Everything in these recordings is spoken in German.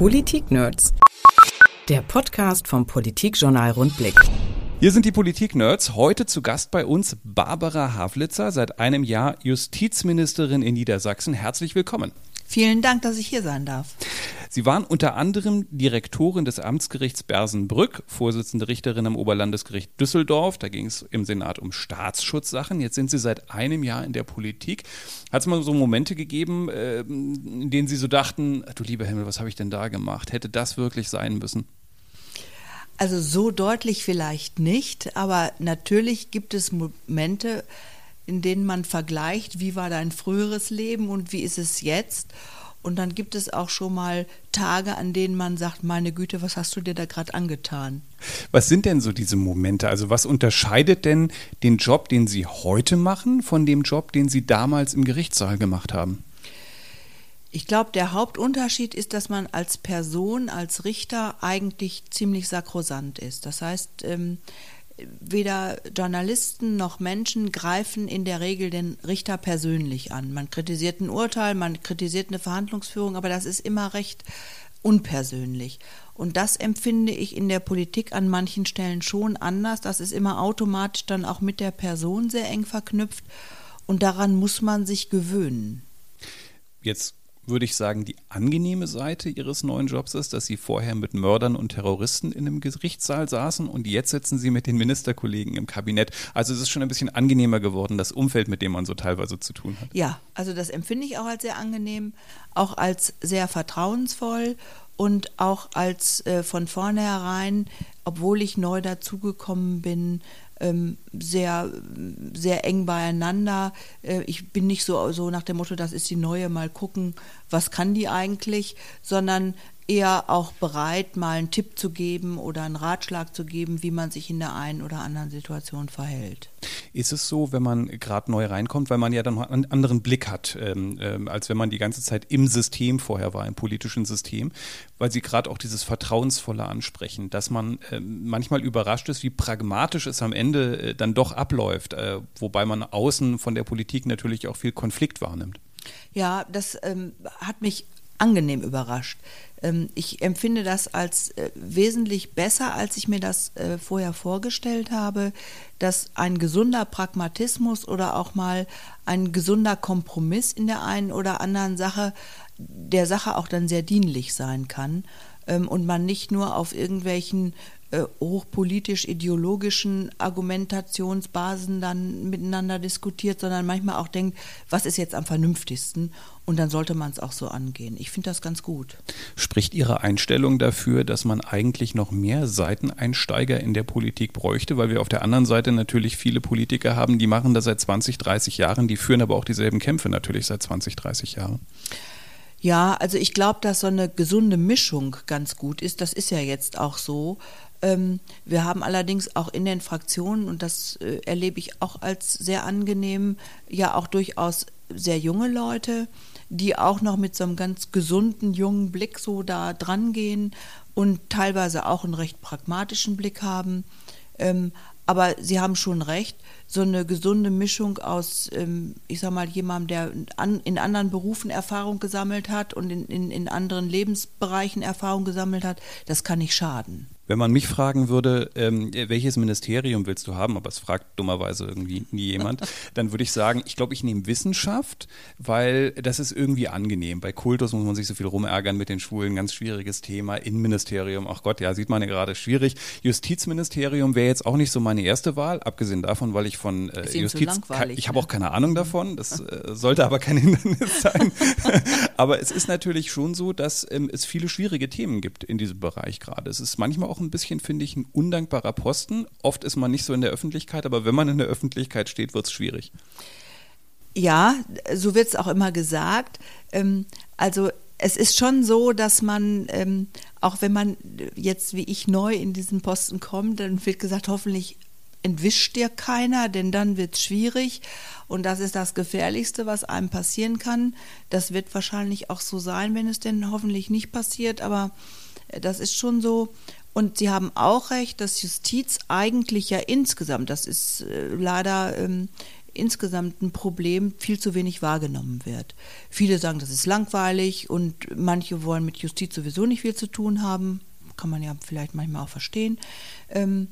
Politik-Nerds. Der Podcast vom Politikjournal Rundblick. Hier sind die Politik-Nerds. Heute zu Gast bei uns Barbara Havlitzer, seit einem Jahr Justizministerin in Niedersachsen. Herzlich willkommen. Vielen Dank, dass ich hier sein darf. Sie waren unter anderem Direktorin des Amtsgerichts Bersenbrück, Vorsitzende Richterin am Oberlandesgericht Düsseldorf. Da ging es im Senat um Staatsschutzsachen. Jetzt sind Sie seit einem Jahr in der Politik. Hat es mal so Momente gegeben, äh, in denen Sie so dachten, du lieber Himmel, was habe ich denn da gemacht? Hätte das wirklich sein müssen? Also so deutlich vielleicht nicht, aber natürlich gibt es Momente, in denen man vergleicht, wie war dein früheres Leben und wie ist es jetzt. Und dann gibt es auch schon mal Tage, an denen man sagt, meine Güte, was hast du dir da gerade angetan? Was sind denn so diese Momente? Also was unterscheidet denn den Job, den Sie heute machen, von dem Job, den Sie damals im Gerichtssaal gemacht haben? Ich glaube, der Hauptunterschied ist, dass man als Person, als Richter eigentlich ziemlich sakrosant ist. Das heißt, ähm, weder Journalisten noch Menschen greifen in der Regel den Richter persönlich an. Man kritisiert ein Urteil, man kritisiert eine Verhandlungsführung, aber das ist immer recht unpersönlich. Und das empfinde ich in der Politik an manchen Stellen schon anders. Das ist immer automatisch dann auch mit der Person sehr eng verknüpft und daran muss man sich gewöhnen. Jetzt würde ich sagen, die angenehme Seite ihres neuen Jobs ist, dass sie vorher mit Mördern und Terroristen in einem Gerichtssaal saßen und jetzt sitzen sie mit den Ministerkollegen im Kabinett. Also es ist schon ein bisschen angenehmer geworden, das Umfeld, mit dem man so teilweise zu tun hat. Ja, also das empfinde ich auch als sehr angenehm, auch als sehr vertrauensvoll und auch als äh, von vornherein, obwohl ich neu dazugekommen bin, sehr, sehr eng beieinander. Äh, ich bin nicht so, so nach dem Motto, das ist die neue, mal gucken, was kann die eigentlich, sondern eher auch bereit, mal einen Tipp zu geben oder einen Ratschlag zu geben, wie man sich in der einen oder anderen Situation verhält. Ist es so, wenn man gerade neu reinkommt, weil man ja dann einen anderen Blick hat, ähm, ähm, als wenn man die ganze Zeit im System vorher war, im politischen System, weil Sie gerade auch dieses Vertrauensvolle ansprechen, dass man äh, manchmal überrascht ist, wie pragmatisch es am Ende äh, dann doch abläuft, äh, wobei man außen von der Politik natürlich auch viel Konflikt wahrnimmt. Ja, das ähm, hat mich angenehm überrascht. Ähm, ich empfinde das als äh, wesentlich besser, als ich mir das äh, vorher vorgestellt habe, dass ein gesunder Pragmatismus oder auch mal ein gesunder Kompromiss in der einen oder anderen Sache der Sache auch dann sehr dienlich sein kann ähm, und man nicht nur auf irgendwelchen äh, hochpolitisch-ideologischen Argumentationsbasen dann miteinander diskutiert, sondern manchmal auch denkt, was ist jetzt am vernünftigsten und dann sollte man es auch so angehen. Ich finde das ganz gut. Spricht Ihre Einstellung dafür, dass man eigentlich noch mehr Seiteneinsteiger in der Politik bräuchte, weil wir auf der anderen Seite natürlich viele Politiker haben, die machen das seit 20, 30 Jahren, die führen aber auch dieselben Kämpfe natürlich seit 20, 30 Jahren. Ja, also ich glaube, dass so eine gesunde Mischung ganz gut ist. Das ist ja jetzt auch so. Ähm, wir haben allerdings auch in den Fraktionen, und das äh, erlebe ich auch als sehr angenehm, ja auch durchaus sehr junge Leute, die auch noch mit so einem ganz gesunden, jungen Blick so da dran gehen und teilweise auch einen recht pragmatischen Blick haben. Ähm, aber Sie haben schon recht, so eine gesunde Mischung aus, ähm, ich sag mal, jemandem, der in anderen Berufen Erfahrung gesammelt hat und in, in, in anderen Lebensbereichen Erfahrung gesammelt hat, das kann nicht schaden. Wenn man mich fragen würde, ähm, welches Ministerium willst du haben, aber es fragt dummerweise irgendwie nie jemand, dann würde ich sagen, ich glaube, ich nehme Wissenschaft, weil das ist irgendwie angenehm. Bei Kultus muss man sich so viel rumärgern mit den Schulen, ganz schwieriges Thema. Innenministerium, ach Gott, ja, sieht man ja gerade schwierig. Justizministerium wäre jetzt auch nicht so meine erste Wahl, abgesehen davon, weil ich von äh, Justiz, ich habe auch keine Ahnung davon, das äh, sollte aber kein Hindernis sein. aber es ist natürlich schon so, dass ähm, es viele schwierige Themen gibt in diesem Bereich gerade. Es ist manchmal auch ein bisschen, finde ich, ein undankbarer Posten. Oft ist man nicht so in der Öffentlichkeit, aber wenn man in der Öffentlichkeit steht, wird es schwierig. Ja, so wird es auch immer gesagt. Ähm, also es ist schon so, dass man, ähm, auch wenn man jetzt wie ich neu in diesen Posten kommt, dann wird gesagt, hoffentlich entwischt dir keiner, denn dann wird es schwierig. Und das ist das Gefährlichste, was einem passieren kann. Das wird wahrscheinlich auch so sein, wenn es denn hoffentlich nicht passiert, aber äh, das ist schon so. Und Sie haben auch recht, dass Justiz eigentlich ja insgesamt, das ist äh, leider ähm, insgesamt ein Problem viel zu wenig wahrgenommen wird. Viele sagen, das ist langweilig und manche wollen mit Justiz sowieso nicht viel zu tun haben. Kann man ja vielleicht manchmal auch verstehen. Ähm,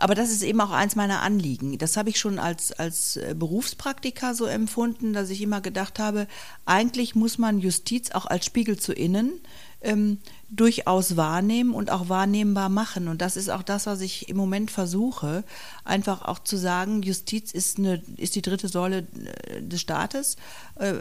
aber das ist eben auch eins meiner Anliegen. Das habe ich schon als, als äh, Berufspraktiker so empfunden, dass ich immer gedacht habe, eigentlich muss man Justiz auch als Spiegel zu innen ähm, durchaus wahrnehmen und auch wahrnehmbar machen. Und das ist auch das, was ich im Moment versuche, einfach auch zu sagen, Justiz ist, eine, ist die dritte Säule äh, des Staates. Äh,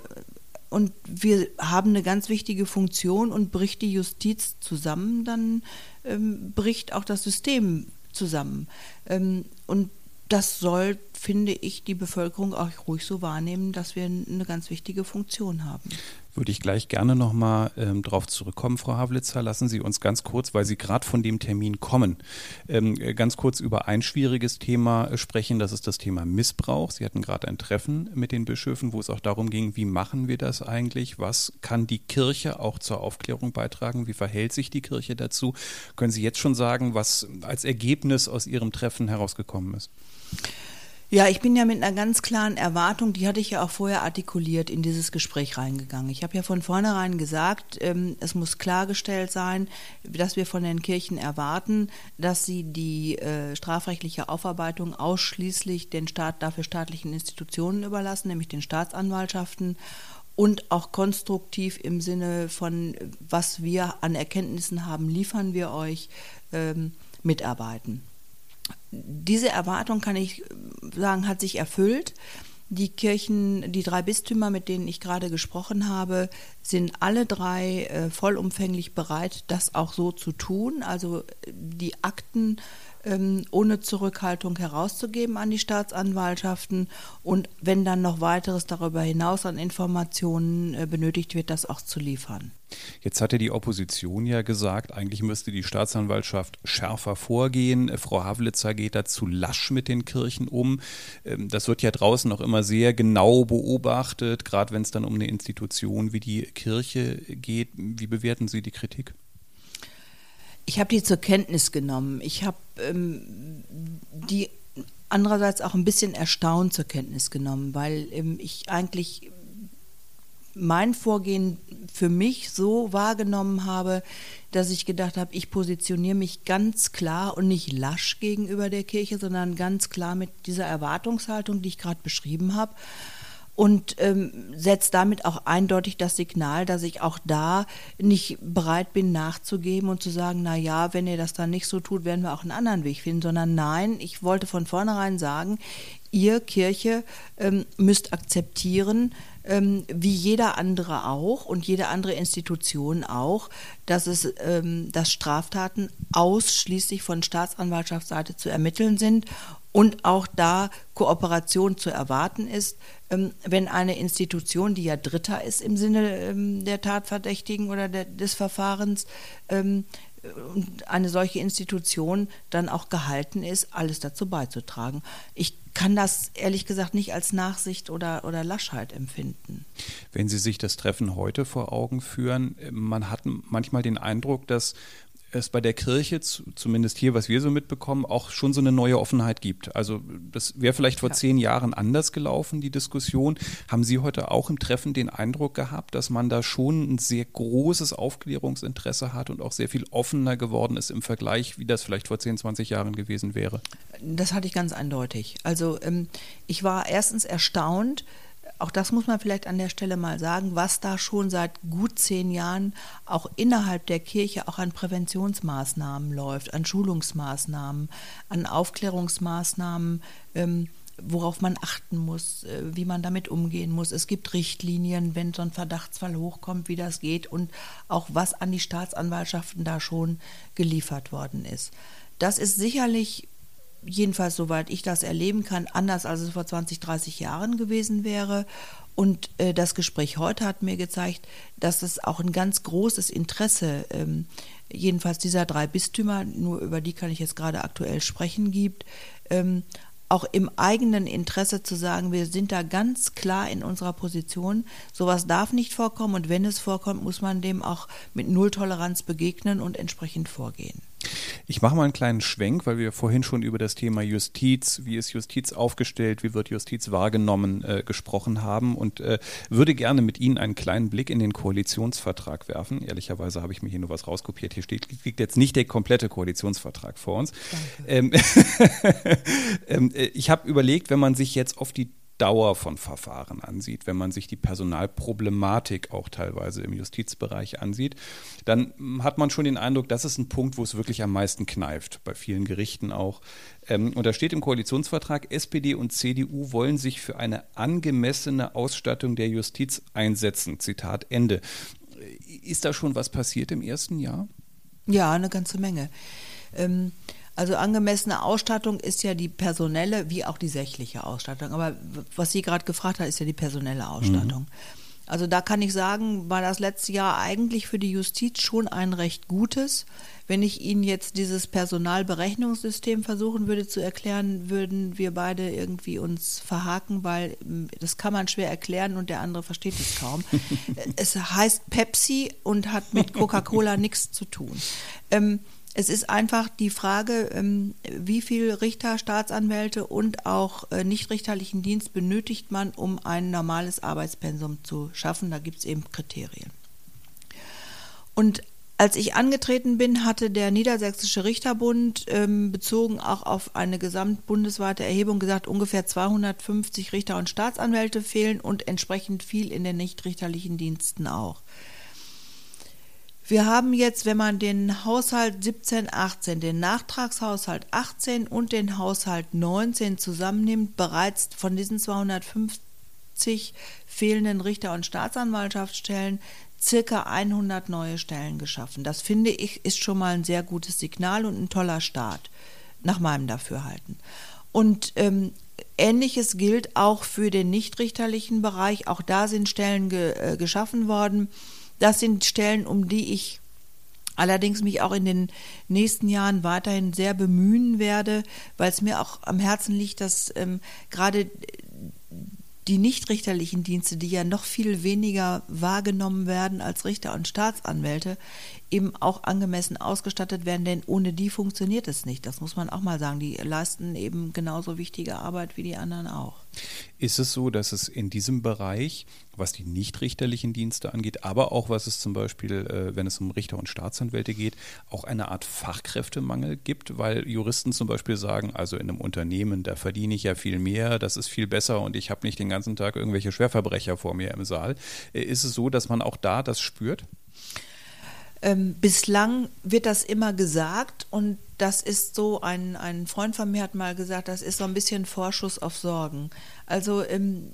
und wir haben eine ganz wichtige Funktion und bricht die Justiz zusammen, dann ähm, bricht auch das System zusammen. Ähm, und das soll, finde ich, die Bevölkerung auch ruhig so wahrnehmen, dass wir eine ganz wichtige Funktion haben. Würde ich gleich gerne nochmal ähm, darauf zurückkommen, Frau Havlitzer. Lassen Sie uns ganz kurz, weil Sie gerade von dem Termin kommen, ähm, ganz kurz über ein schwieriges Thema sprechen. Das ist das Thema Missbrauch. Sie hatten gerade ein Treffen mit den Bischöfen, wo es auch darum ging, wie machen wir das eigentlich? Was kann die Kirche auch zur Aufklärung beitragen? Wie verhält sich die Kirche dazu? Können Sie jetzt schon sagen, was als Ergebnis aus Ihrem Treffen herausgekommen ist? Ja, ich bin ja mit einer ganz klaren Erwartung, die hatte ich ja auch vorher artikuliert, in dieses Gespräch reingegangen. Ich habe ja von vornherein gesagt, ähm, es muss klargestellt sein, dass wir von den Kirchen erwarten, dass sie die äh, strafrechtliche Aufarbeitung ausschließlich den Staat, dafür staatlichen Institutionen überlassen, nämlich den Staatsanwaltschaften und auch konstruktiv im Sinne von, was wir an Erkenntnissen haben, liefern wir euch, ähm, mitarbeiten diese Erwartung, kann ich sagen, hat sich erfüllt. Die Kirchen, die drei Bistümer, mit denen ich gerade gesprochen habe, sind alle drei äh, vollumfänglich bereit, das auch so zu tun. Also die Akten ohne Zurückhaltung herauszugeben an die Staatsanwaltschaften und wenn dann noch weiteres darüber hinaus an Informationen äh, benötigt wird, das auch zu liefern. Jetzt hatte die Opposition ja gesagt, eigentlich müsste die Staatsanwaltschaft schärfer vorgehen. Äh, Frau Havlitzer geht da zu lasch mit den Kirchen um. Ähm, das wird ja draußen auch immer sehr genau beobachtet, gerade wenn es dann um eine Institution wie die Kirche geht. Wie bewerten Sie die Kritik? Ich habe die zur Kenntnis genommen. Ich habe ähm, die andererseits auch ein bisschen erstaunt zur Kenntnis genommen, weil ähm, ich eigentlich mein Vorgehen für mich so wahrgenommen habe, dass ich gedacht habe, ich positioniere mich ganz klar und nicht lasch gegenüber der Kirche, sondern ganz klar mit dieser Erwartungshaltung, die ich gerade beschrieben habe und ähm, setzt damit auch eindeutig das Signal, dass ich auch da nicht bereit bin nachzugeben und zu sagen, na ja, wenn ihr das dann nicht so tut, werden wir auch einen anderen Weg finden, sondern nein, ich wollte von vornherein sagen, ihr Kirche ähm, müsst akzeptieren, ähm, wie jeder andere auch und jede andere Institution auch, dass es, ähm, dass Straftaten ausschließlich von Staatsanwaltschaftsseite zu ermitteln sind und auch da Kooperation zu erwarten ist, ähm, wenn eine Institution, die ja Dritter ist im Sinne ähm, der Tatverdächtigen oder des Verfahrens, ähm, eine solche Institution dann auch gehalten ist, alles dazu beizutragen. Ich kann das ehrlich gesagt nicht als Nachsicht oder, oder Laschheit empfinden. Wenn Sie sich das Treffen heute vor Augen führen, man hat manchmal den Eindruck, dass es bei der Kirche, zumindest hier, was wir so mitbekommen, auch schon so eine neue Offenheit gibt. Also das wäre vielleicht vor ja. zehn Jahren anders gelaufen, die Diskussion. Haben Sie heute auch im Treffen den Eindruck gehabt, dass man da schon ein sehr großes Aufklärungsinteresse hat und auch sehr viel offener geworden ist im Vergleich, wie das vielleicht vor 10, 20 Jahren gewesen wäre? Das hatte ich ganz eindeutig. Also ähm, ich war erstens erstaunt, auch das muss man vielleicht an der Stelle mal sagen, was da schon seit gut zehn Jahren auch innerhalb der Kirche auch an Präventionsmaßnahmen läuft, an Schulungsmaßnahmen, an Aufklärungsmaßnahmen. Ähm, worauf man achten muss, äh, wie man damit umgehen muss. Es gibt Richtlinien, wenn so ein Verdachtsfall hochkommt, wie das geht und auch was an die Staatsanwaltschaften da schon geliefert worden ist. Das ist sicherlich jedenfalls soweit ich das erleben kann, anders als es vor 20, 30 Jahren gewesen wäre. Und äh, das Gespräch heute hat mir gezeigt, dass es auch ein ganz großes Interesse, ähm, jedenfalls dieser drei Bistümer, nur über die kann ich jetzt gerade aktuell sprechen, gibt, ähm, auch im eigenen Interesse zu sagen, wir sind da ganz klar in unserer Position. Sowas darf nicht vorkommen und wenn es vorkommt, muss man dem auch mit Nulltoleranz begegnen und entsprechend vorgehen. Ich mache mal einen kleinen Schwenk, weil wir vorhin schon über das Thema Justiz, wie ist Justiz aufgestellt, wie wird Justiz wahrgenommen, äh, gesprochen haben und äh, würde gerne mit Ihnen einen kleinen Blick in den Koalitionsvertrag werfen. Ehrlicherweise habe ich mir hier nur was rauskopiert. Hier steht, liegt jetzt nicht der komplette Koalitionsvertrag vor uns. Ähm, ähm, äh, ich habe überlegt, wenn man sich jetzt auf die Dauer von Verfahren ansieht, wenn man sich die Personalproblematik auch teilweise im Justizbereich ansieht, dann hat man schon den Eindruck, das ist ein Punkt, wo es wirklich am meisten kneift, bei vielen Gerichten auch. Ähm, und da steht im Koalitionsvertrag, SPD und CDU wollen sich für eine angemessene Ausstattung der Justiz einsetzen. Zitat Ende. Ist da schon was passiert im ersten Jahr? Ja, eine ganze Menge. Ähm also angemessene Ausstattung ist ja die personelle wie auch die sächliche Ausstattung. Aber was Sie gerade gefragt hat, ist ja die personelle Ausstattung. Mhm. Also da kann ich sagen, war das letzte Jahr eigentlich für die Justiz schon ein recht gutes. Wenn ich Ihnen jetzt dieses Personalberechnungssystem versuchen würde zu erklären, würden wir beide irgendwie uns verhaken, weil hm, das kann man schwer erklären und der andere versteht es kaum. es heißt Pepsi und hat mit Coca-Cola nichts zu tun. Ähm, es ist einfach die Frage, ähm, wie viel Richter, Staatsanwälte und auch äh, nichtrichterlichen Dienst benötigt man, um ein normales Arbeitspensum zu schaffen. Da gibt es eben Kriterien. Und als ich angetreten bin, hatte der Niedersächsische Richterbund ähm, bezogen auch auf eine gesamtbundesweite Erhebung gesagt, ungefähr 250 Richter und Staatsanwälte fehlen und entsprechend viel in den nichtrichterlichen Diensten auch. Wir haben jetzt, wenn man den Haushalt 17, 18, den Nachtragshaushalt 18 und den Haushalt 19 zusammennimmt, bereits von diesen 250 fehlenden Richter- und Staatsanwaltschaftsstellen circa 100 neue Stellen geschaffen. Das finde ich ist schon mal ein sehr gutes Signal und ein toller Start, nach meinem Dafürhalten. Und ähm, Ähnliches gilt auch für den nichtrichterlichen Bereich. Auch da sind Stellen ge, äh, geschaffen worden. Das sind Stellen, um die ich allerdings mich auch in den nächsten Jahren weiterhin sehr bemühen werde, weil es mir auch am Herzen liegt, dass ähm, gerade die nichtrichterlichen Dienste, die ja noch viel weniger wahrgenommen werden als Richter und Staatsanwälte, eben auch angemessen ausgestattet werden, denn ohne die funktioniert es nicht. Das muss man auch mal sagen. Die leisten eben genauso wichtige Arbeit wie die anderen auch. Ist es so, dass es in diesem Bereich, was die nichtrichterlichen Dienste angeht, aber auch was es zum Beispiel, äh, wenn es um Richter und Staatsanwälte geht, auch eine Art Fachkräftemangel gibt, weil Juristen zum Beispiel sagen, also in einem Unternehmen, da verdiene ich ja viel mehr, das ist viel besser und ich habe nicht den ganzen Tag irgendwelche Schwerverbrecher vor mir im Saal. Äh, ist es so, dass man auch da das spürt? Ähm, bislang wird das immer gesagt und das ist so, ein, ein Freund von mir hat mal gesagt, das ist so ein bisschen Vorschuss auf Sorgen. Also ähm,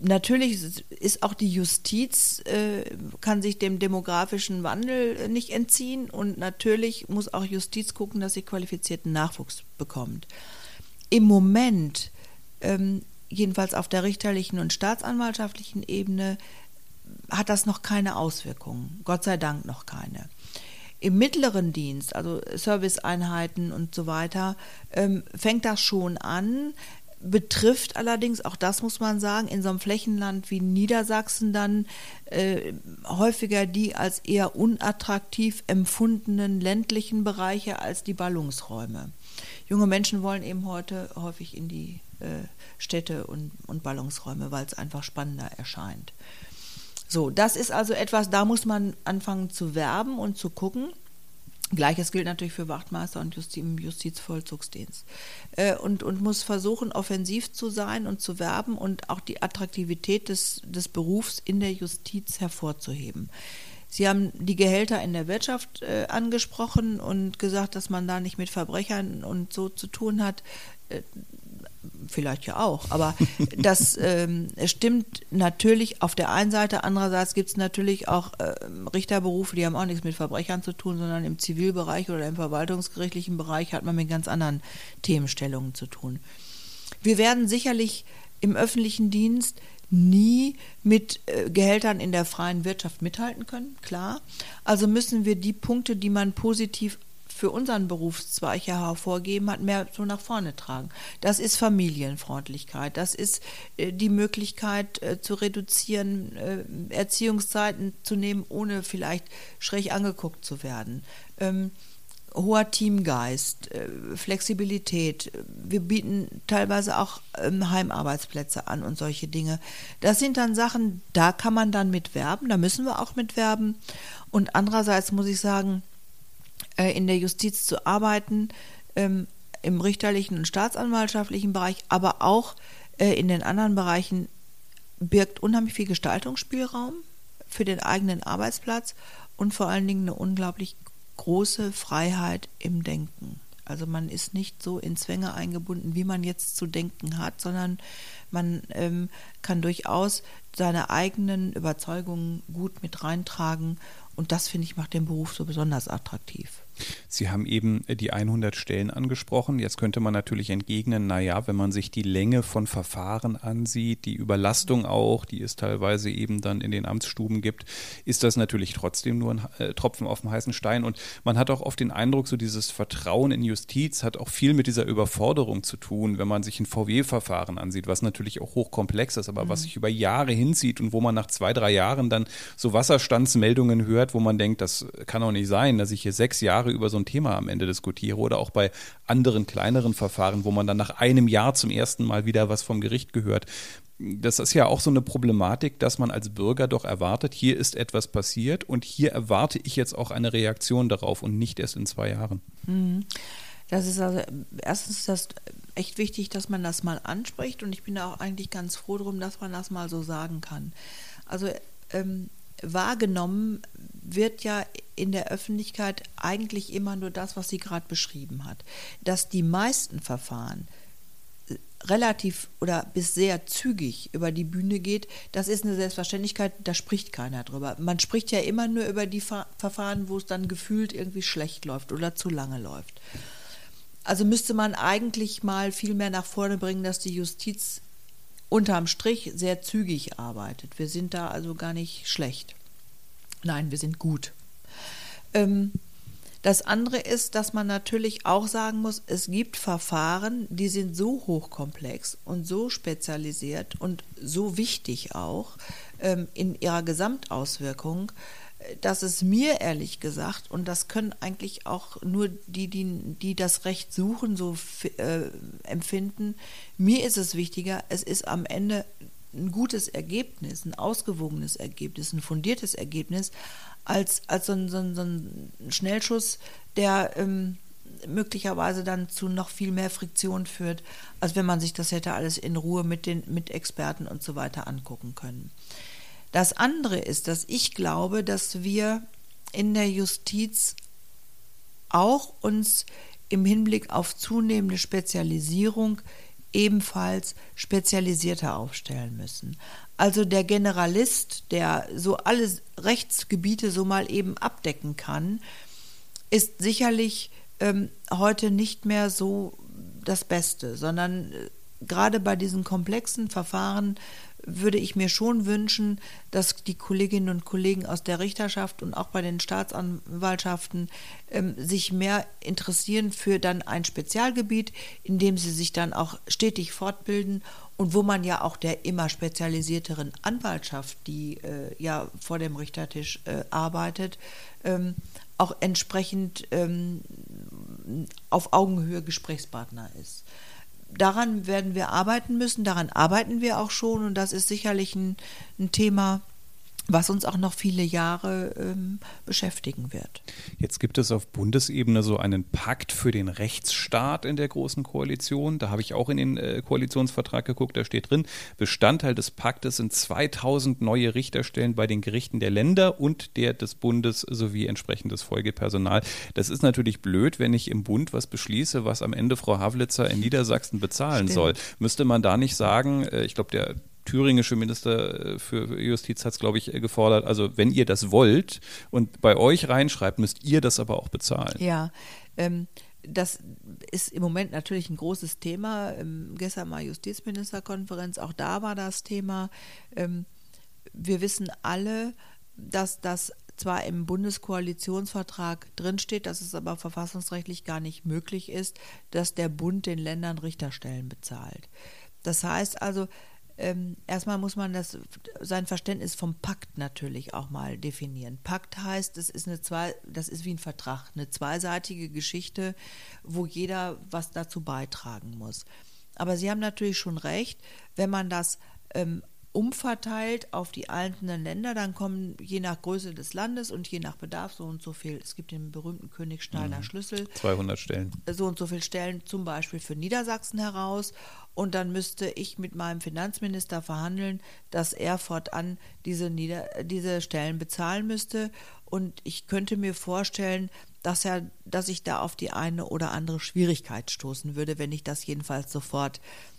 natürlich ist auch die Justiz, äh, kann sich dem demografischen Wandel nicht entziehen und natürlich muss auch Justiz gucken, dass sie qualifizierten Nachwuchs bekommt. Im Moment, ähm, jedenfalls auf der richterlichen und staatsanwaltschaftlichen Ebene, hat das noch keine Auswirkungen. Gott sei Dank noch keine. Im mittleren Dienst, also Serviceeinheiten und so weiter, ähm, fängt das schon an, betrifft allerdings, auch das muss man sagen, in so einem Flächenland wie Niedersachsen dann äh, häufiger die als eher unattraktiv empfundenen ländlichen Bereiche als die Ballungsräume. Junge Menschen wollen eben heute häufig in die äh, Städte und, und Ballungsräume, weil es einfach spannender erscheint. So, das ist also etwas, da muss man anfangen zu werben und zu gucken. Gleiches gilt natürlich für Wachtmeister und Justiz, im Justizvollzugsdienst. Äh, und, und muss versuchen, offensiv zu sein und zu werben und auch die Attraktivität des, des Berufs in der Justiz hervorzuheben. Sie haben die Gehälter in der Wirtschaft äh, angesprochen und gesagt, dass man da nicht mit Verbrechern und so zu tun hat. Äh, vielleicht ja auch, aber das ähm, stimmt natürlich auf der einen Seite. Andererseits gibt es natürlich auch äh, Richterberufe, die haben auch nichts mit Verbrechern zu tun, sondern im Zivilbereich oder im verwaltungsgerichtlichen Bereich hat man mit ganz anderen Themenstellungen zu tun. Wir werden sicherlich im öffentlichen Dienst nie mit äh, Gehältern in der freien Wirtschaft mithalten können, klar. Also müssen wir die Punkte, die man positiv für unseren Berufszweig hervorgeben hat, mehr so nach vorne tragen. Das ist Familienfreundlichkeit, das ist äh, die Möglichkeit äh, zu reduzieren, äh, Erziehungszeiten zu nehmen, ohne vielleicht schräg angeguckt zu werden. Ähm, hoher Teamgeist, Flexibilität. Wir bieten teilweise auch ähm, Heimarbeitsplätze an und solche Dinge. Das sind dann Sachen, da kann man dann mitwerben, da müssen wir auch mitwerben. Und andererseits muss ich sagen, in der Justiz zu arbeiten, ähm, im richterlichen und staatsanwaltschaftlichen Bereich, aber auch äh, in den anderen Bereichen birgt unheimlich viel Gestaltungsspielraum für den eigenen Arbeitsplatz und vor allen Dingen eine unglaublich große Freiheit im Denken. Also man ist nicht so in Zwänge eingebunden, wie man jetzt zu denken hat, sondern man ähm, kann durchaus seine eigenen Überzeugungen gut mit reintragen. Und das, finde ich, macht den Beruf so besonders attraktiv. Sie haben eben die 100 Stellen angesprochen. Jetzt könnte man natürlich entgegnen, naja, wenn man sich die Länge von Verfahren ansieht, die Überlastung auch, die es teilweise eben dann in den Amtsstuben gibt, ist das natürlich trotzdem nur ein äh, Tropfen auf dem heißen Stein. Und man hat auch oft den Eindruck, so dieses Vertrauen in Justiz hat auch viel mit dieser Überforderung zu tun, wenn man sich ein VW-Verfahren ansieht, was natürlich auch hochkomplex ist, aber mhm. was sich über Jahre hinzieht und wo man nach zwei, drei Jahren dann so Wasserstandsmeldungen hört, wo man denkt, das kann doch nicht sein, dass ich hier sechs Jahre Jahre über so ein Thema am Ende diskutiere oder auch bei anderen kleineren Verfahren, wo man dann nach einem Jahr zum ersten Mal wieder was vom Gericht gehört. Das ist ja auch so eine Problematik, dass man als Bürger doch erwartet, hier ist etwas passiert und hier erwarte ich jetzt auch eine Reaktion darauf und nicht erst in zwei Jahren. Mhm. Das ist also erstens das echt wichtig, dass man das mal anspricht und ich bin da auch eigentlich ganz froh drum, dass man das mal so sagen kann. Also ähm, wahrgenommen wird ja in der Öffentlichkeit eigentlich immer nur das, was sie gerade beschrieben hat. Dass die meisten Verfahren äh, relativ oder bis sehr zügig über die Bühne geht, das ist eine Selbstverständlichkeit, da spricht keiner drüber. Man spricht ja immer nur über die Verfahren, wo es dann gefühlt irgendwie schlecht läuft oder zu lange läuft. Also müsste man eigentlich mal viel mehr nach vorne bringen, dass die Justiz unterm Strich sehr zügig arbeitet. Wir sind da also gar nicht schlecht. Nein, wir sind gut. Ähm, das andere ist, dass man natürlich auch sagen muss, es gibt Verfahren, die sind so hochkomplex und so spezialisiert und so wichtig auch ähm, in ihrer Gesamtauswirkung, dass es mir ehrlich gesagt, und das können eigentlich auch nur die, die, die das Recht suchen, so äh, empfinden, mir ist es wichtiger, es ist am Ende ein gutes Ergebnis, ein ausgewogenes Ergebnis, ein fundiertes Ergebnis, als, als so, ein, so, ein, so ein Schnellschuss, der ähm, möglicherweise dann zu noch viel mehr Friktion führt, als wenn man sich das hätte alles in Ruhe mit den mit Experten und so weiter angucken können. Das andere ist, dass ich glaube, dass wir in der Justiz auch uns im Hinblick auf zunehmende Spezialisierung ebenfalls spezialisierter aufstellen müssen. Also der Generalist, der so alle Rechtsgebiete so mal eben abdecken kann, ist sicherlich ähm, heute nicht mehr so das Beste, sondern äh, gerade bei diesen komplexen Verfahren würde ich mir schon wünschen, dass die Kolleginnen und Kollegen aus der Richterschaft und auch bei den Staatsanwaltschaften ähm, sich mehr interessieren für dann ein Spezialgebiet, in dem sie sich dann auch stetig fortbilden und wo man ja auch der immer spezialisierteren Anwaltschaft, die äh, ja vor dem Richtertisch äh, arbeitet, ähm, auch entsprechend ähm, auf Augenhöhe Gesprächspartner ist daran werden wir arbeiten müssen, daran arbeiten wir auch schon und das ist sicherlich ein, ein Thema, was uns auch noch viele Jahre ähm, beschäftigen wird. Jetzt gibt es auf Bundesebene so einen Pakt für den Rechtsstaat in der Großen Koalition. Da habe ich auch in den äh, Koalitionsvertrag geguckt, da steht drin, Bestandteil des Paktes sind 2000 neue Richterstellen bei den Gerichten der Länder und der des Bundes sowie entsprechendes Folgepersonal. Das ist natürlich blöd, wenn ich im Bund was beschließe, was am Ende Frau Havlitzer in Niedersachsen bezahlen Stimmt. soll. Müsste man da nicht sagen, äh, ich glaube, der thüringische Minister äh, für Justiz hat es, glaube ich, äh, gefordert. Also wenn ihr das wollt und bei euch reinschreibt, müsst ihr das aber auch bezahlen. Ja, ähm, das ist im Moment natürlich ein großes Thema. Ähm, gestern mal Justizministerkonferenz, auch da war das Thema. Ähm, wir wissen alle, dass das zwar im Bundeskoalitionsvertrag drinsteht, dass es aber verfassungsrechtlich gar nicht möglich ist, dass der Bund den Ländern Richterstellen bezahlt. Das heißt also, ähm, erstmal muss man das, sein Verständnis vom Pakt natürlich auch mal definieren. Pakt heißt, das ist eine zwei, das ist wie ein Vertrag, eine zweiseitige Geschichte, wo jeder was dazu beitragen muss. Aber Sie haben natürlich schon recht, wenn man das ähm, umverteilt auf die einzelnen Länder, dann kommen je nach Größe des Landes und je nach Bedarf so und so viel, es gibt den berühmten Königsteiner mhm. Schlüssel. 200 Stellen. So und so viele Stellen zum Beispiel für Niedersachsen heraus und dann müsste ich mit meinem Finanzminister verhandeln, dass er fortan diese, Nieder diese Stellen bezahlen müsste und ich könnte mir vorstellen, dass, er, dass ich da auf die eine oder andere Schwierigkeit stoßen würde, wenn ich das jedenfalls sofort äh,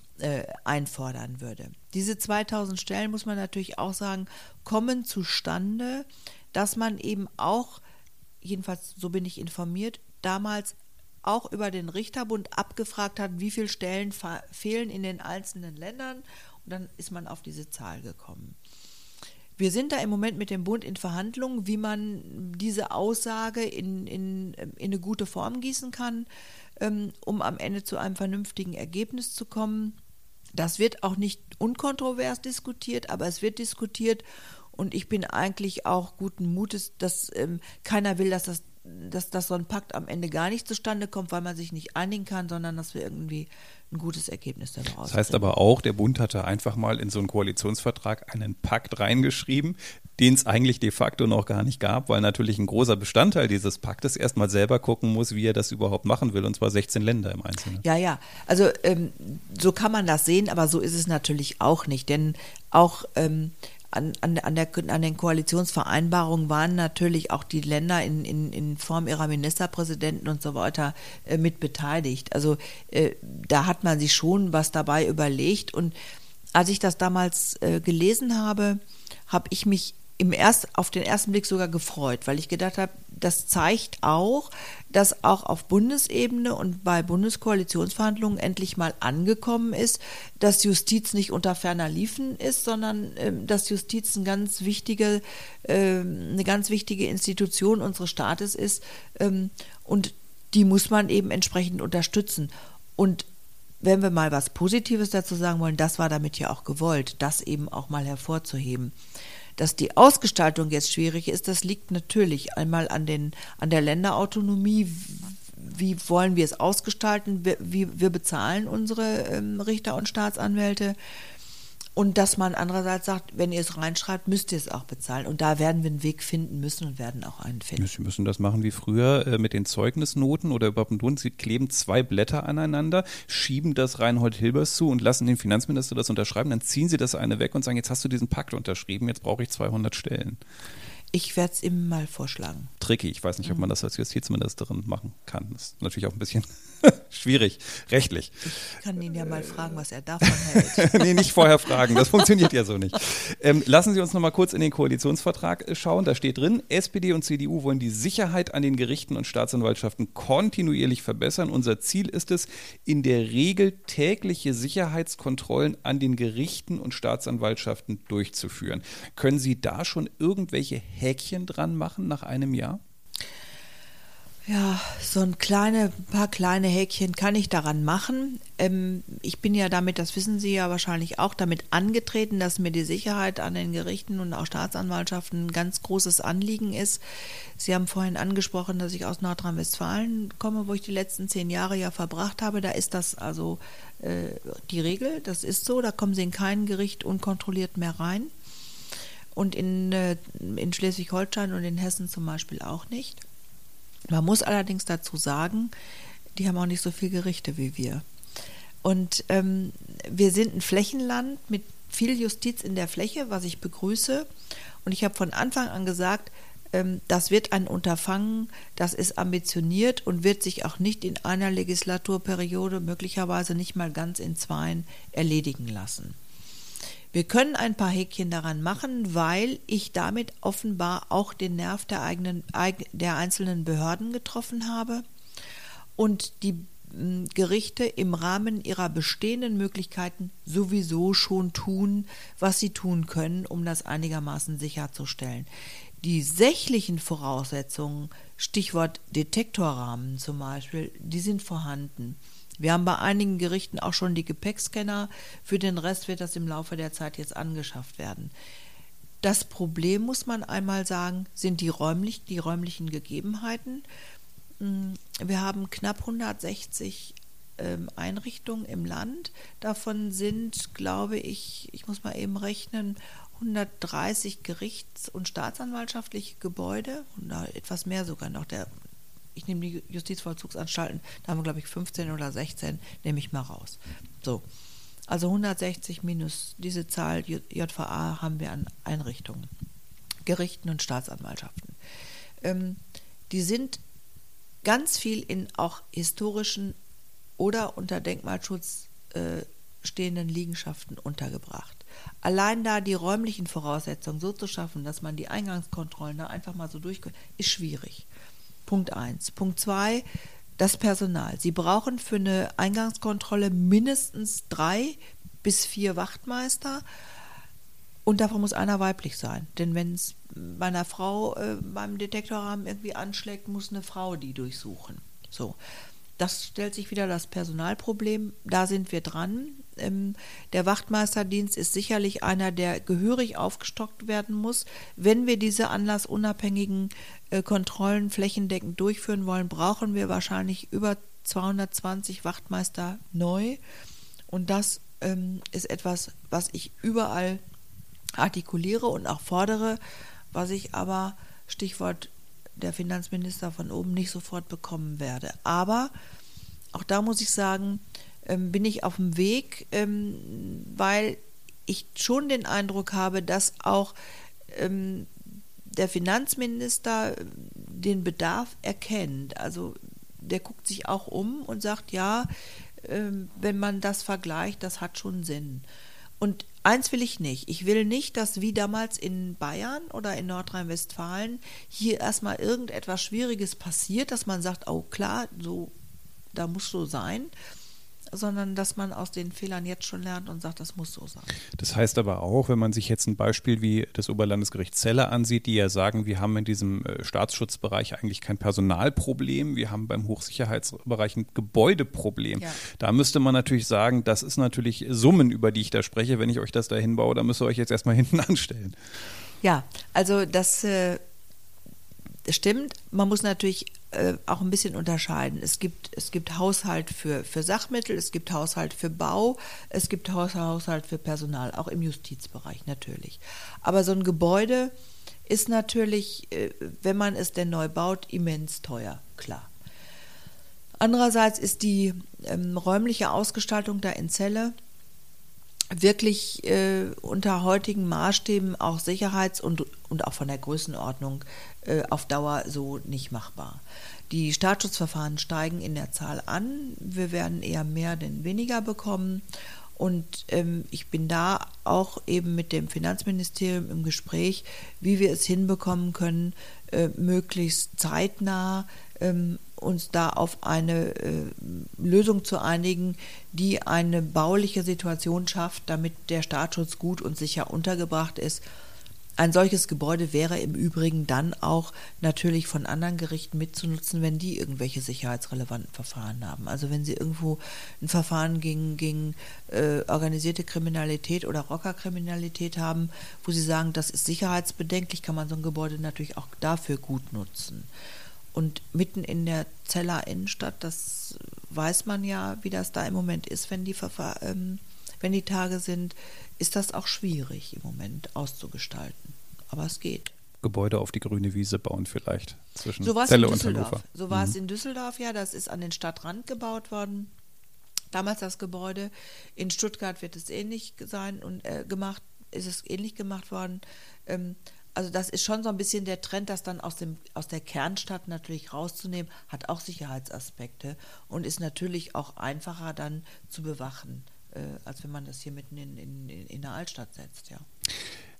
einfordern würde. Diese 2000 Stellen, muss man natürlich auch sagen, kommen zustande, dass man eben auch, jedenfalls so bin ich informiert, damals auch über den Richterbund abgefragt hat, wie viele Stellen fehlen in den einzelnen Ländern. Und dann ist man auf diese Zahl gekommen. Wir sind da im Moment mit dem Bund in Verhandlungen, wie man diese Aussage in, in, in eine gute Form gießen kann, ähm, um am Ende zu einem vernünftigen Ergebnis zu kommen. Das wird auch nicht unkontrovers diskutiert, aber es wird diskutiert. Und ich bin eigentlich auch guten Mutes, dass ähm, keiner will, dass das dass, dass so ein Pakt am Ende gar nicht zustande kommt, weil man sich nicht einigen kann, sondern dass wir irgendwie ein gutes Ergebnis daraus Das heißt aber auch, der Bund hatte einfach mal in so einen Koalitionsvertrag einen Pakt reingeschrieben, den es eigentlich de facto noch gar nicht gab, weil natürlich ein großer Bestandteil dieses Paktes erstmal selber gucken muss, wie er das überhaupt machen will, und zwar 16 Länder im Einzelnen. Ja, ja, also ähm, so kann man das sehen, aber so ist es natürlich auch nicht, denn auch ähm, an, an, an, der, an den Koalitionsvereinbarungen waren natürlich auch die Länder in, in, in Form ihrer Ministerpräsidenten und so weiter äh, mit beteiligt. Also äh, da hat man sich schon was dabei überlegt. Und als ich das damals äh, gelesen habe, habe ich mich im erst, auf den ersten Blick sogar gefreut, weil ich gedacht habe, das zeigt auch, dass auch auf Bundesebene und bei Bundeskoalitionsverhandlungen endlich mal angekommen ist, dass Justiz nicht unter ferner Liefen ist, sondern äh, dass Justiz eine ganz wichtige, äh, eine ganz wichtige Institution unseres Staates ist ähm, und die muss man eben entsprechend unterstützen. Und wenn wir mal was Positives dazu sagen wollen, das war damit ja auch gewollt, das eben auch mal hervorzuheben. Dass die Ausgestaltung jetzt schwierig ist, das liegt natürlich einmal an, den, an der Länderautonomie. Wie wollen wir es ausgestalten? Wie wir bezahlen unsere ähm, Richter und Staatsanwälte? Und dass man andererseits sagt, wenn ihr es reinschreibt, müsst ihr es auch bezahlen. Und da werden wir einen Weg finden müssen und werden auch einen finden. Sie müssen das machen wie früher äh, mit den Zeugnisnoten oder überhaupt ein Bund. Sie kleben zwei Blätter aneinander, schieben das Reinhold Hilbers zu und lassen den Finanzminister das unterschreiben. Dann ziehen sie das eine weg und sagen, jetzt hast du diesen Pakt unterschrieben, jetzt brauche ich 200 Stellen. Ich werde es ihm mal vorschlagen. Tricky. Ich weiß nicht, ob man das als Justizministerin machen kann. Das ist natürlich auch ein bisschen schwierig, rechtlich. Ich kann ihn ja mal fragen, was er davon hält. nee, nicht vorher fragen. Das funktioniert ja so nicht. Ähm, lassen Sie uns noch mal kurz in den Koalitionsvertrag äh, schauen. Da steht drin, SPD und CDU wollen die Sicherheit an den Gerichten und Staatsanwaltschaften kontinuierlich verbessern. Unser Ziel ist es, in der Regel tägliche Sicherheitskontrollen an den Gerichten und Staatsanwaltschaften durchzuführen. Können Sie da schon irgendwelche Häkchen dran machen nach einem Jahr? Ja, so ein kleine, paar kleine Häkchen kann ich daran machen. Ähm, ich bin ja damit, das wissen Sie ja wahrscheinlich auch, damit angetreten, dass mir die Sicherheit an den Gerichten und auch Staatsanwaltschaften ein ganz großes Anliegen ist. Sie haben vorhin angesprochen, dass ich aus Nordrhein-Westfalen komme, wo ich die letzten zehn Jahre ja verbracht habe. Da ist das also äh, die Regel, das ist so, da kommen Sie in kein Gericht unkontrolliert mehr rein. Und in, äh, in Schleswig-Holstein und in Hessen zum Beispiel auch nicht. Man muss allerdings dazu sagen, die haben auch nicht so viele Gerichte wie wir. Und ähm, wir sind ein Flächenland mit viel Justiz in der Fläche, was ich begrüße. Und ich habe von Anfang an gesagt, ähm, das wird ein Unterfangen, das ist ambitioniert und wird sich auch nicht in einer Legislaturperiode, möglicherweise nicht mal ganz in zweien, erledigen lassen. Wir können ein paar Häkchen daran machen, weil ich damit offenbar auch den Nerv der, eigenen, der einzelnen Behörden getroffen habe und die hm, Gerichte im Rahmen ihrer bestehenden Möglichkeiten sowieso schon tun, was sie tun können, um das einigermaßen sicherzustellen. Die sächlichen Voraussetzungen, Stichwort Detektorrahmen zum Beispiel, die sind vorhanden. Wir haben bei einigen Gerichten auch schon die Gepäckscanner. Für den Rest wird das im Laufe der Zeit jetzt angeschafft werden. Das Problem, muss man einmal sagen, sind die, räumlich, die räumlichen Gegebenheiten. Hm, wir haben knapp 160 ähm, Einrichtungen im Land. Davon sind, glaube ich, ich muss mal eben rechnen, 130 Gerichts- und Staatsanwaltschaftliche Gebäude, oder etwas mehr sogar noch. Der, ich nehme die Justizvollzugsanstalten, da haben wir, glaube ich, 15 oder 16, nehme ich mal raus. So. Also 160 minus diese Zahl JVA haben wir an Einrichtungen, Gerichten und Staatsanwaltschaften. Ähm, die sind ganz viel in auch historischen oder unter Denkmalschutz äh, stehenden Liegenschaften untergebracht. Allein da die räumlichen Voraussetzungen so zu schaffen, dass man die Eingangskontrollen da einfach mal so durchkommt, ist schwierig. Punkt 1. Punkt 2, das Personal. Sie brauchen für eine Eingangskontrolle mindestens drei bis vier Wachtmeister. Und davon muss einer weiblich sein. Denn wenn es bei einer Frau äh, beim Detektorrahmen irgendwie anschlägt, muss eine Frau die durchsuchen. So. Das stellt sich wieder das Personalproblem. Da sind wir dran. Ähm, der Wachtmeisterdienst ist sicherlich einer, der gehörig aufgestockt werden muss. Wenn wir diese anlassunabhängigen äh, Kontrollen flächendeckend durchführen wollen, brauchen wir wahrscheinlich über 220 Wachtmeister neu. Und das ähm, ist etwas, was ich überall artikuliere und auch fordere, was ich aber, Stichwort der Finanzminister von oben nicht sofort bekommen werde. Aber auch da muss ich sagen, ähm, bin ich auf dem Weg, ähm, weil ich schon den Eindruck habe, dass auch ähm, der Finanzminister den Bedarf erkennt. Also der guckt sich auch um und sagt, ja, wenn man das vergleicht, das hat schon Sinn. Und eins will ich nicht. Ich will nicht, dass wie damals in Bayern oder in Nordrhein-Westfalen hier erstmal irgendetwas Schwieriges passiert, dass man sagt, oh klar, so, da muss so sein sondern dass man aus den Fehlern jetzt schon lernt und sagt, das muss so sein. Das heißt aber auch, wenn man sich jetzt ein Beispiel wie das Oberlandesgericht Celle ansieht, die ja sagen, wir haben in diesem äh, Staatsschutzbereich eigentlich kein Personalproblem, wir haben beim Hochsicherheitsbereich ein Gebäudeproblem. Ja. Da müsste man natürlich sagen, das ist natürlich Summen, über die ich da spreche. Wenn ich euch das da hinbaue, dann müsst ihr euch jetzt erstmal hinten anstellen. Ja, also das äh, stimmt. Man muss natürlich äh, auch ein bisschen unterscheiden. Es gibt, es gibt Haushalt für, für Sachmittel, es gibt Haushalt für Bau, es gibt Haushalt für Personal, auch im Justizbereich natürlich. Aber so ein Gebäude ist natürlich, äh, wenn man es denn neu baut, immens teuer, klar. Andererseits ist die ähm, räumliche Ausgestaltung da in Zelle wirklich äh, unter heutigen Maßstäben auch sicherheits- und, und auch von der Größenordnung äh, auf Dauer so nicht machbar. Die Staatsschutzverfahren steigen in der Zahl an. Wir werden eher mehr denn weniger bekommen. Und ähm, ich bin da auch eben mit dem Finanzministerium im Gespräch, wie wir es hinbekommen können, äh, möglichst zeitnah ähm, uns da auf eine äh, Lösung zu einigen, die eine bauliche Situation schafft, damit der Staatsschutz gut und sicher untergebracht ist ein solches Gebäude wäre im Übrigen dann auch natürlich von anderen Gerichten mitzunutzen, wenn die irgendwelche sicherheitsrelevanten Verfahren haben. Also wenn sie irgendwo ein Verfahren gegen, gegen äh, organisierte Kriminalität oder Rockerkriminalität haben, wo sie sagen, das ist sicherheitsbedenklich, kann man so ein Gebäude natürlich auch dafür gut nutzen. Und mitten in der Zeller Innenstadt, das weiß man ja, wie das da im Moment ist, wenn die, ähm, wenn die Tage sind, ist das auch schwierig im Moment auszugestalten. Aber es geht. Gebäude auf die grüne Wiese bauen vielleicht zwischen so Celle und Hannover. So war mhm. es in Düsseldorf ja, das ist an den Stadtrand gebaut worden. Damals das Gebäude. In Stuttgart wird es ähnlich sein und äh, gemacht, ist es ähnlich gemacht worden. Ähm, also das ist schon so ein bisschen der Trend, das dann aus, dem, aus der Kernstadt natürlich rauszunehmen, hat auch Sicherheitsaspekte und ist natürlich auch einfacher dann zu bewachen äh, als wenn man das hier mitten in, in, in der Altstadt setzt, ja.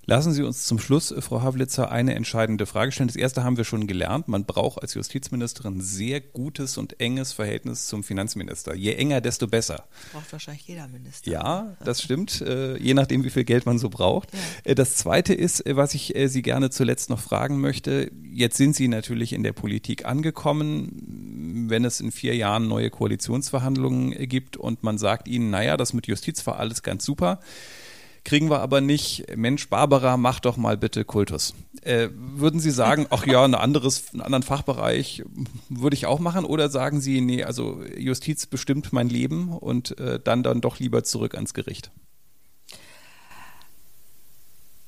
Lassen Sie uns zum Schluss, äh, Frau Havlitzer, eine entscheidende Frage stellen. Das erste haben wir schon gelernt. Man braucht als Justizministerin sehr gutes und enges Verhältnis zum Finanzminister. Je enger, desto besser. Braucht wahrscheinlich jeder Minister. Ja, das stimmt. Äh, je nachdem, wie viel Geld man so braucht. Ja. Das zweite ist, was ich Sie gerne zuletzt noch fragen möchte. Jetzt sind Sie natürlich in der Politik angekommen wenn es in vier Jahren neue Koalitionsverhandlungen gibt und man sagt ihnen, naja, das mit Justiz war alles ganz super kriegen wir aber nicht. Mensch, Barbara, mach doch mal bitte Kultus. Äh, würden Sie sagen, ach ja, ein anderes, einen anderen Fachbereich würde ich auch machen? Oder sagen Sie, nee, also Justiz bestimmt mein Leben und äh, dann dann doch lieber zurück ans Gericht?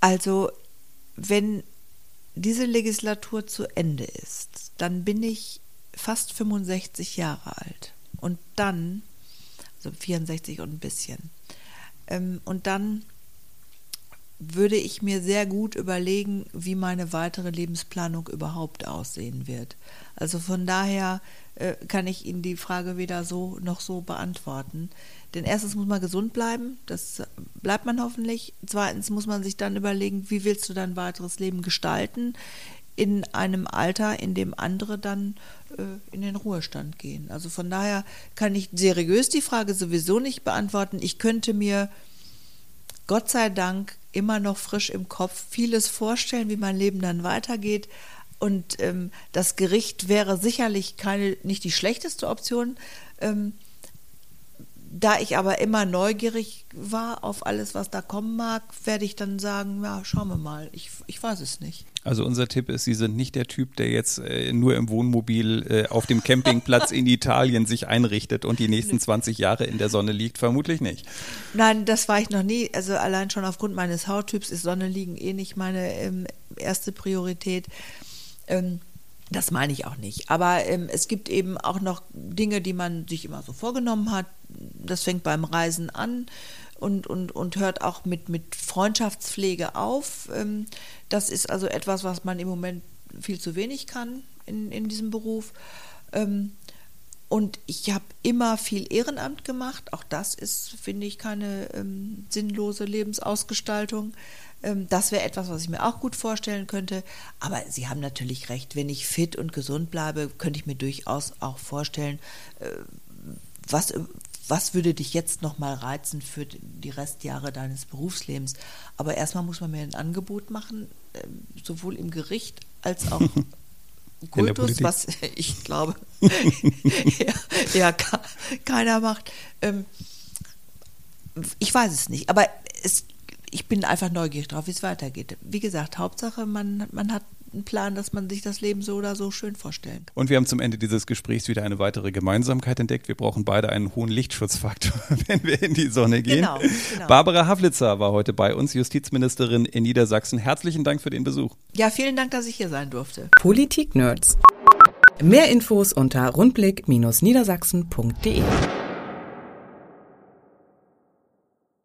Also, wenn diese Legislatur zu Ende ist, dann bin ich fast 65 Jahre alt. Und dann, also 64 und ein bisschen. Ähm, und dann würde ich mir sehr gut überlegen, wie meine weitere Lebensplanung überhaupt aussehen wird. Also von daher äh, kann ich Ihnen die Frage weder so noch so beantworten. Denn erstens muss man gesund bleiben, das bleibt man hoffentlich. Zweitens muss man sich dann überlegen, wie willst du dein weiteres Leben gestalten in einem Alter, in dem andere dann äh, in den Ruhestand gehen. Also von daher kann ich seriös die Frage sowieso nicht beantworten. Ich könnte mir Gott sei Dank immer noch frisch im Kopf vieles vorstellen, wie mein Leben dann weitergeht. Und ähm, das Gericht wäre sicherlich keine, nicht die schlechteste Option. Ähm, da ich aber immer neugierig war auf alles, was da kommen mag, werde ich dann sagen, ja, schauen wir mal. Ich, ich weiß es nicht. Also unser Tipp ist, Sie sind nicht der Typ, der jetzt äh, nur im Wohnmobil äh, auf dem Campingplatz in Italien sich einrichtet und die nächsten 20 Jahre in der Sonne liegt. Vermutlich nicht. Nein, das war ich noch nie. Also allein schon aufgrund meines Hauttyps ist Sonne liegen eh nicht meine ähm, erste Priorität. Ähm, das meine ich auch nicht. Aber ähm, es gibt eben auch noch Dinge, die man sich immer so vorgenommen hat. Das fängt beim Reisen an und, und, und hört auch mit, mit Freundschaftspflege auf. Ähm, das ist also etwas, was man im Moment viel zu wenig kann in, in diesem Beruf. Ähm, und ich habe immer viel Ehrenamt gemacht. Auch das ist, finde ich, keine ähm, sinnlose Lebensausgestaltung. Ähm, das wäre etwas, was ich mir auch gut vorstellen könnte. Aber Sie haben natürlich recht, wenn ich fit und gesund bleibe, könnte ich mir durchaus auch vorstellen, äh, was, was würde dich jetzt noch mal reizen für die Restjahre deines Berufslebens. Aber erstmal muss man mir ein Angebot machen, ähm, sowohl im Gericht als auch Kultus, was ich glaube, ja, ja, keiner macht. Ähm, ich weiß es nicht, aber es ich bin einfach neugierig drauf, wie es weitergeht. Wie gesagt, Hauptsache, man, man hat einen Plan, dass man sich das Leben so oder so schön vorstellen kann. Und wir haben zum Ende dieses Gesprächs wieder eine weitere Gemeinsamkeit entdeckt. Wir brauchen beide einen hohen Lichtschutzfaktor, wenn wir in die Sonne gehen. Genau, genau. Barbara Havlitzer war heute bei uns, Justizministerin in Niedersachsen. Herzlichen Dank für den Besuch. Ja, vielen Dank, dass ich hier sein durfte. Politik-Nerds. Mehr Infos unter rundblick-niedersachsen.de